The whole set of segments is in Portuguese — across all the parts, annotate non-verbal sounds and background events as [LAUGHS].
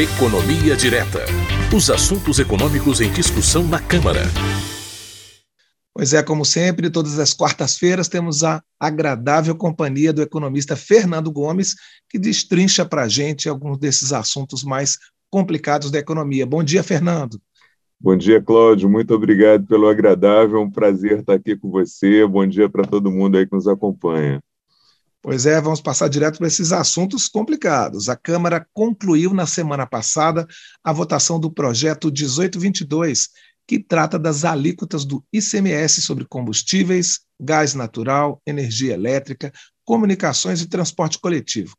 Economia Direta. Os assuntos econômicos em discussão na Câmara. Pois é, como sempre, todas as quartas-feiras temos a agradável companhia do economista Fernando Gomes, que destrincha para a gente alguns desses assuntos mais complicados da economia. Bom dia, Fernando. Bom dia, Cláudio. Muito obrigado pelo agradável. É um prazer estar aqui com você. Bom dia para todo mundo aí que nos acompanha. Pois é, vamos passar direto para esses assuntos complicados. A Câmara concluiu na semana passada a votação do projeto 1822, que trata das alíquotas do ICMS sobre combustíveis, gás natural, energia elétrica, comunicações e transporte coletivo.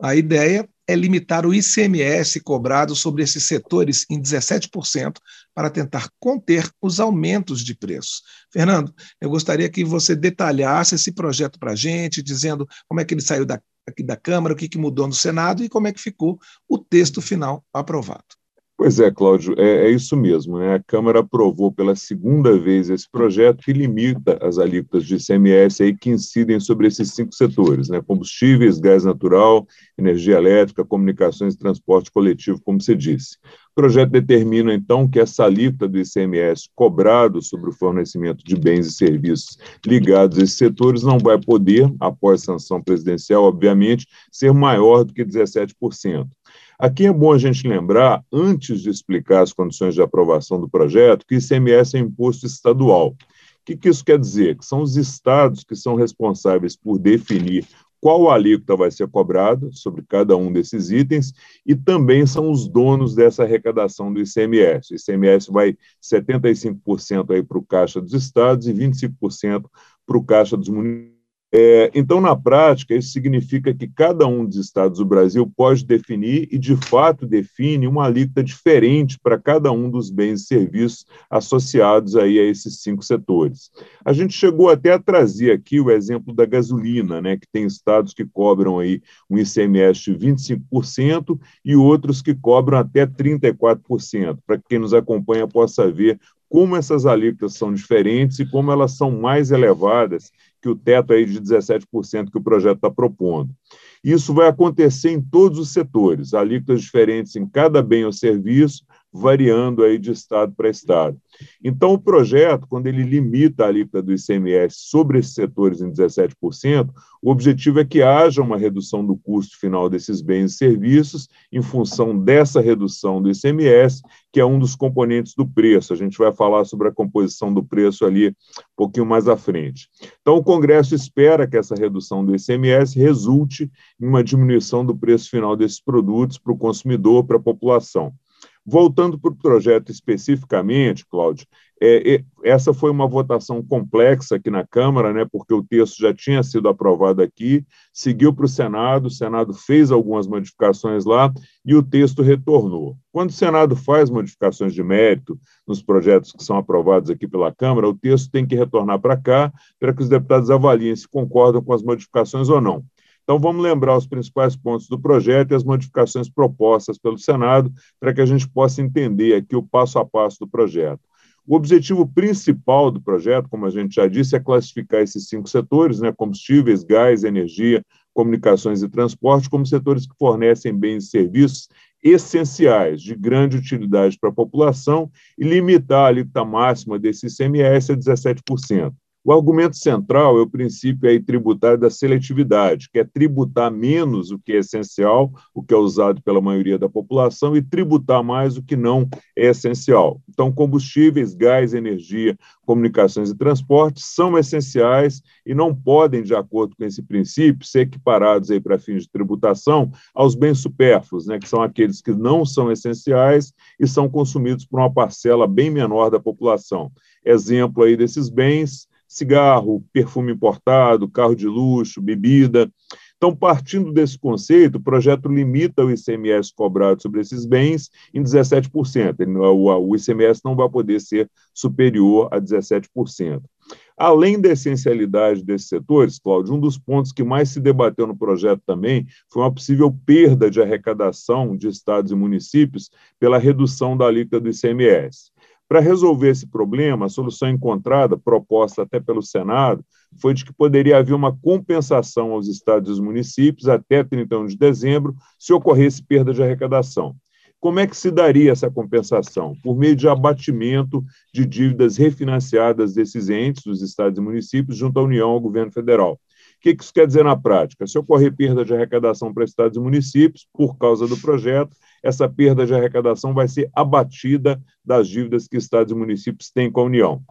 A ideia é limitar o ICMS cobrado sobre esses setores em 17% para tentar conter os aumentos de preços. Fernando, eu gostaria que você detalhasse esse projeto para a gente, dizendo como é que ele saiu da, aqui da Câmara, o que, que mudou no Senado e como é que ficou o texto final aprovado. Pois é, Cláudio, é, é, isso mesmo. Né? A Câmara aprovou pela segunda vez esse projeto que limita as alíquotas de ICMS aí que incidem sobre esses cinco setores, né? combustíveis, gás natural, energia elétrica, comunicações e transporte coletivo, como você disse. O projeto determina, então, que essa alíquota do ICMS cobrado sobre o fornecimento de bens e serviços ligados a esses setores não vai poder, após sanção presidencial, obviamente, ser maior do que 17%. Aqui é bom a gente lembrar, antes de explicar as condições de aprovação do projeto, que ICMS é imposto estadual. O que, que isso quer dizer? Que são os estados que são responsáveis por definir qual alíquota vai ser cobrada sobre cada um desses itens e também são os donos dessa arrecadação do ICMS. O ICMS vai 75% aí para o caixa dos estados e 25% para o caixa dos municípios é, então, na prática, isso significa que cada um dos estados do Brasil pode definir, e de fato define, uma alíquota diferente para cada um dos bens e serviços associados aí a esses cinco setores. A gente chegou até a trazer aqui o exemplo da gasolina, né, que tem estados que cobram aí um ICMS de 25% e outros que cobram até 34%, para que quem nos acompanha possa ver como essas alíquotas são diferentes e como elas são mais elevadas que o teto aí de 17% que o projeto está propondo. Isso vai acontecer em todos os setores, alíquotas diferentes em cada bem ou serviço, variando aí de estado para estado. Então, o projeto, quando ele limita a alíquota do ICMS sobre esses setores em 17%, o objetivo é que haja uma redução do custo final desses bens e serviços em função dessa redução do ICMS, que é um dos componentes do preço. A gente vai falar sobre a composição do preço ali um pouquinho mais à frente. Então, o Congresso espera que essa redução do ICMS resulte em uma diminuição do preço final desses produtos para o consumidor, para a população. Voltando para o projeto especificamente, Cláudio, é, é, essa foi uma votação complexa aqui na Câmara, né, porque o texto já tinha sido aprovado aqui, seguiu para o Senado, o Senado fez algumas modificações lá e o texto retornou. Quando o Senado faz modificações de mérito nos projetos que são aprovados aqui pela Câmara, o texto tem que retornar para cá para que os deputados avaliem se concordam com as modificações ou não. Então, vamos lembrar os principais pontos do projeto e as modificações propostas pelo Senado, para que a gente possa entender aqui o passo a passo do projeto. O objetivo principal do projeto, como a gente já disse, é classificar esses cinco setores, né, combustíveis, gás, energia, comunicações e transporte, como setores que fornecem bens e serviços essenciais, de grande utilidade para a população, e limitar a alíquota máxima desse ICMS a 17%. O argumento central é o princípio aí tributário da seletividade, que é tributar menos o que é essencial, o que é usado pela maioria da população, e tributar mais o que não é essencial. Então, combustíveis, gás, energia, comunicações e transportes são essenciais e não podem, de acordo com esse princípio, ser equiparados aí para fins de tributação aos bens supérfluos, né, que são aqueles que não são essenciais e são consumidos por uma parcela bem menor da população. Exemplo aí desses bens cigarro, perfume importado, carro de luxo, bebida. Então, partindo desse conceito, o projeto limita o ICMS cobrado sobre esses bens em 17%. O ICMS não vai poder ser superior a 17%. Além da essencialidade desses setores, Cláudio, um dos pontos que mais se debateu no projeto também foi uma possível perda de arrecadação de estados e municípios pela redução da alíquota do ICMS. Para resolver esse problema, a solução encontrada, proposta até pelo Senado, foi de que poderia haver uma compensação aos estados e municípios até 31 de dezembro, se ocorresse perda de arrecadação. Como é que se daria essa compensação? Por meio de abatimento de dívidas refinanciadas desses entes, dos estados e municípios, junto à União ao governo federal. O que isso quer dizer na prática? Se ocorrer perda de arrecadação para estados e municípios, por causa do projeto, essa perda de arrecadação vai ser abatida das dívidas que estados e municípios têm com a União.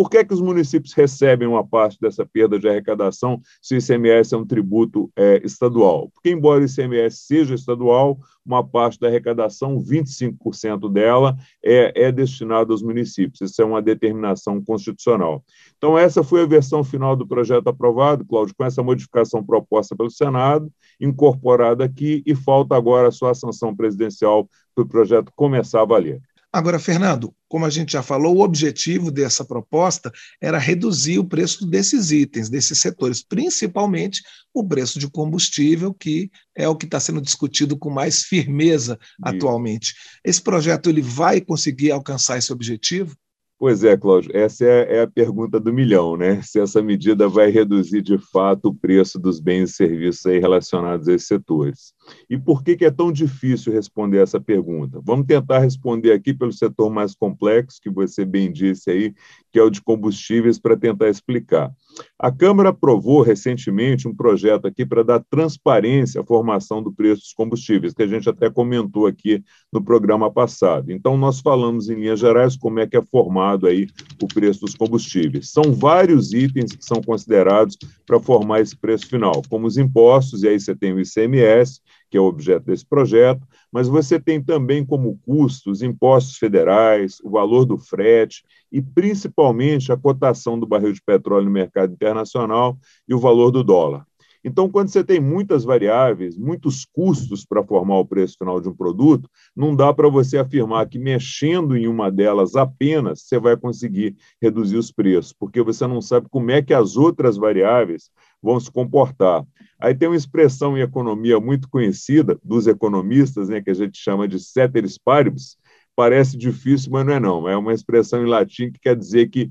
Por que, é que os municípios recebem uma parte dessa perda de arrecadação se o ICMS é um tributo é, estadual? Porque, embora o ICMS seja estadual, uma parte da arrecadação, 25% dela, é, é destinada aos municípios. Isso é uma determinação constitucional. Então, essa foi a versão final do projeto aprovado, Cláudio, com essa modificação proposta pelo Senado, incorporada aqui, e falta agora a sanção presidencial para o projeto começar a valer. Agora, Fernando, como a gente já falou, o objetivo dessa proposta era reduzir o preço desses itens, desses setores, principalmente o preço de combustível, que é o que está sendo discutido com mais firmeza atualmente. Esse projeto ele vai conseguir alcançar esse objetivo? Pois é, Cláudio, essa é, é, a pergunta do milhão, né? Se essa medida vai reduzir de fato o preço dos bens e serviços relacionados a esses setores. E por que, que é tão difícil responder essa pergunta? Vamos tentar responder aqui pelo setor mais complexo, que você bem disse aí, que é o de combustíveis, para tentar explicar. A Câmara aprovou recentemente um projeto aqui para dar transparência à formação do preço dos combustíveis, que a gente até comentou aqui no programa passado. Então, nós falamos em linhas gerais como é que é formado aí o preço dos combustíveis. São vários itens que são considerados para formar esse preço final, como os impostos, e aí você tem o ICMS, que é o objeto desse projeto, mas você tem também como custos impostos federais, o valor do frete e principalmente a cotação do barril de petróleo no mercado internacional e o valor do dólar. Então, quando você tem muitas variáveis, muitos custos para formar o preço final de um produto, não dá para você afirmar que mexendo em uma delas apenas você vai conseguir reduzir os preços, porque você não sabe como é que as outras variáveis vão se comportar. Aí tem uma expressão em economia muito conhecida dos economistas, né, que a gente chama de ceteris paribus. Parece difícil, mas não é não. É uma expressão em latim que quer dizer que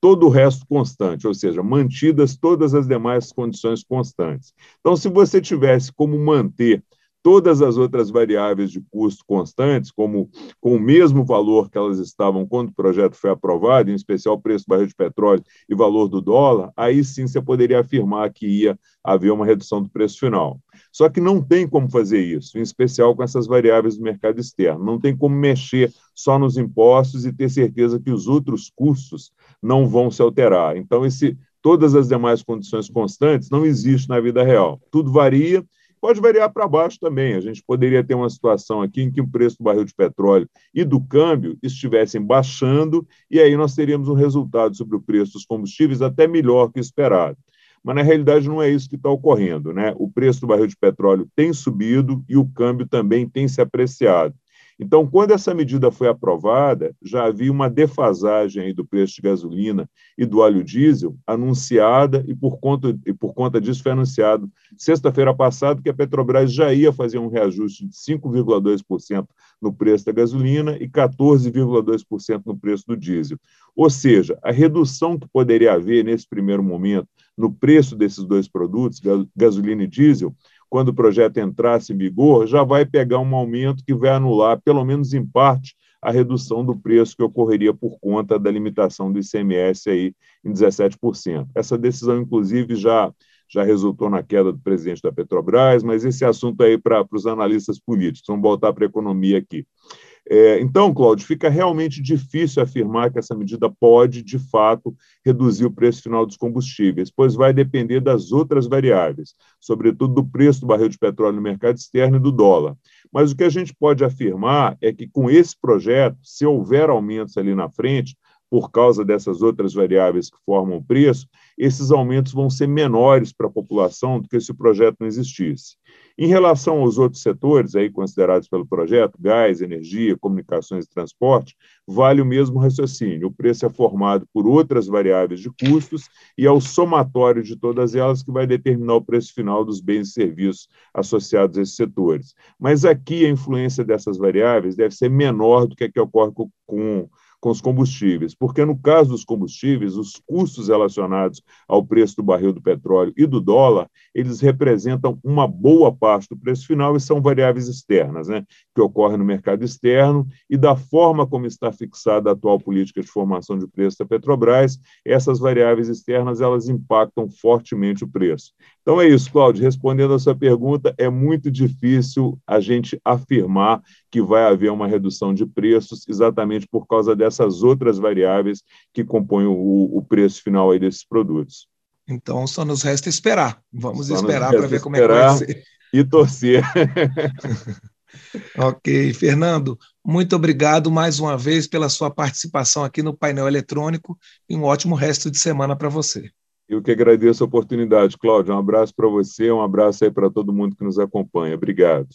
todo o resto constante, ou seja, mantidas todas as demais condições constantes. Então, se você tivesse como manter todas as outras variáveis de custo constantes, como com o mesmo valor que elas estavam quando o projeto foi aprovado, em especial o preço do barril de petróleo e valor do dólar, aí sim você poderia afirmar que ia haver uma redução do preço final. Só que não tem como fazer isso, em especial com essas variáveis do mercado externo. Não tem como mexer só nos impostos e ter certeza que os outros custos não vão se alterar. Então, esse, todas as demais condições constantes não existem na vida real. Tudo varia Pode variar para baixo também. A gente poderia ter uma situação aqui em que o preço do barril de petróleo e do câmbio estivessem baixando, e aí nós teríamos um resultado sobre o preço dos combustíveis até melhor que esperado. Mas na realidade não é isso que está ocorrendo. Né? O preço do barril de petróleo tem subido e o câmbio também tem se apreciado. Então, quando essa medida foi aprovada, já havia uma defasagem do preço de gasolina e do óleo diesel anunciada, e por conta, e por conta disso foi anunciado sexta-feira passada que a Petrobras já ia fazer um reajuste de 5,2% no preço da gasolina e 14,2% no preço do diesel. Ou seja, a redução que poderia haver nesse primeiro momento no preço desses dois produtos, gasolina e diesel, quando o projeto entrasse em vigor, já vai pegar um aumento que vai anular, pelo menos em parte, a redução do preço que ocorreria por conta da limitação do ICMS aí em 17%. Essa decisão, inclusive, já, já resultou na queda do presidente da Petrobras, mas esse assunto aí para os analistas políticos. Vamos voltar para a economia aqui. É, então, Cláudio, fica realmente difícil afirmar que essa medida pode, de fato, reduzir o preço final dos combustíveis, pois vai depender das outras variáveis, sobretudo do preço do barril de petróleo no mercado externo e do dólar. Mas o que a gente pode afirmar é que, com esse projeto, se houver aumentos ali na frente, por causa dessas outras variáveis que formam o preço, esses aumentos vão ser menores para a população do que se o projeto não existisse. Em relação aos outros setores aí considerados pelo projeto, gás, energia, comunicações e transporte, vale o mesmo raciocínio. O preço é formado por outras variáveis de custos e é o somatório de todas elas que vai determinar o preço final dos bens e serviços associados a esses setores. Mas aqui a influência dessas variáveis deve ser menor do que a que ocorre com com os combustíveis, porque no caso dos combustíveis, os custos relacionados ao preço do barril do petróleo e do dólar, eles representam uma boa parte do preço final e são variáveis externas, né, que ocorrem no mercado externo e da forma como está fixada a atual política de formação de preço da Petrobras, essas variáveis externas elas impactam fortemente o preço. Então é isso, Cláudio, respondendo a sua pergunta, é muito difícil a gente afirmar que vai haver uma redução de preços exatamente por causa dessas outras variáveis que compõem o, o preço final aí desses produtos. Então só nos resta esperar. Vamos só esperar para ver como é que vai ser. [LAUGHS] E torcer. [LAUGHS] ok, Fernando, muito obrigado mais uma vez pela sua participação aqui no painel eletrônico e um ótimo resto de semana para você. Eu que agradeço a oportunidade, Cláudio. Um abraço para você, um abraço aí para todo mundo que nos acompanha. Obrigado.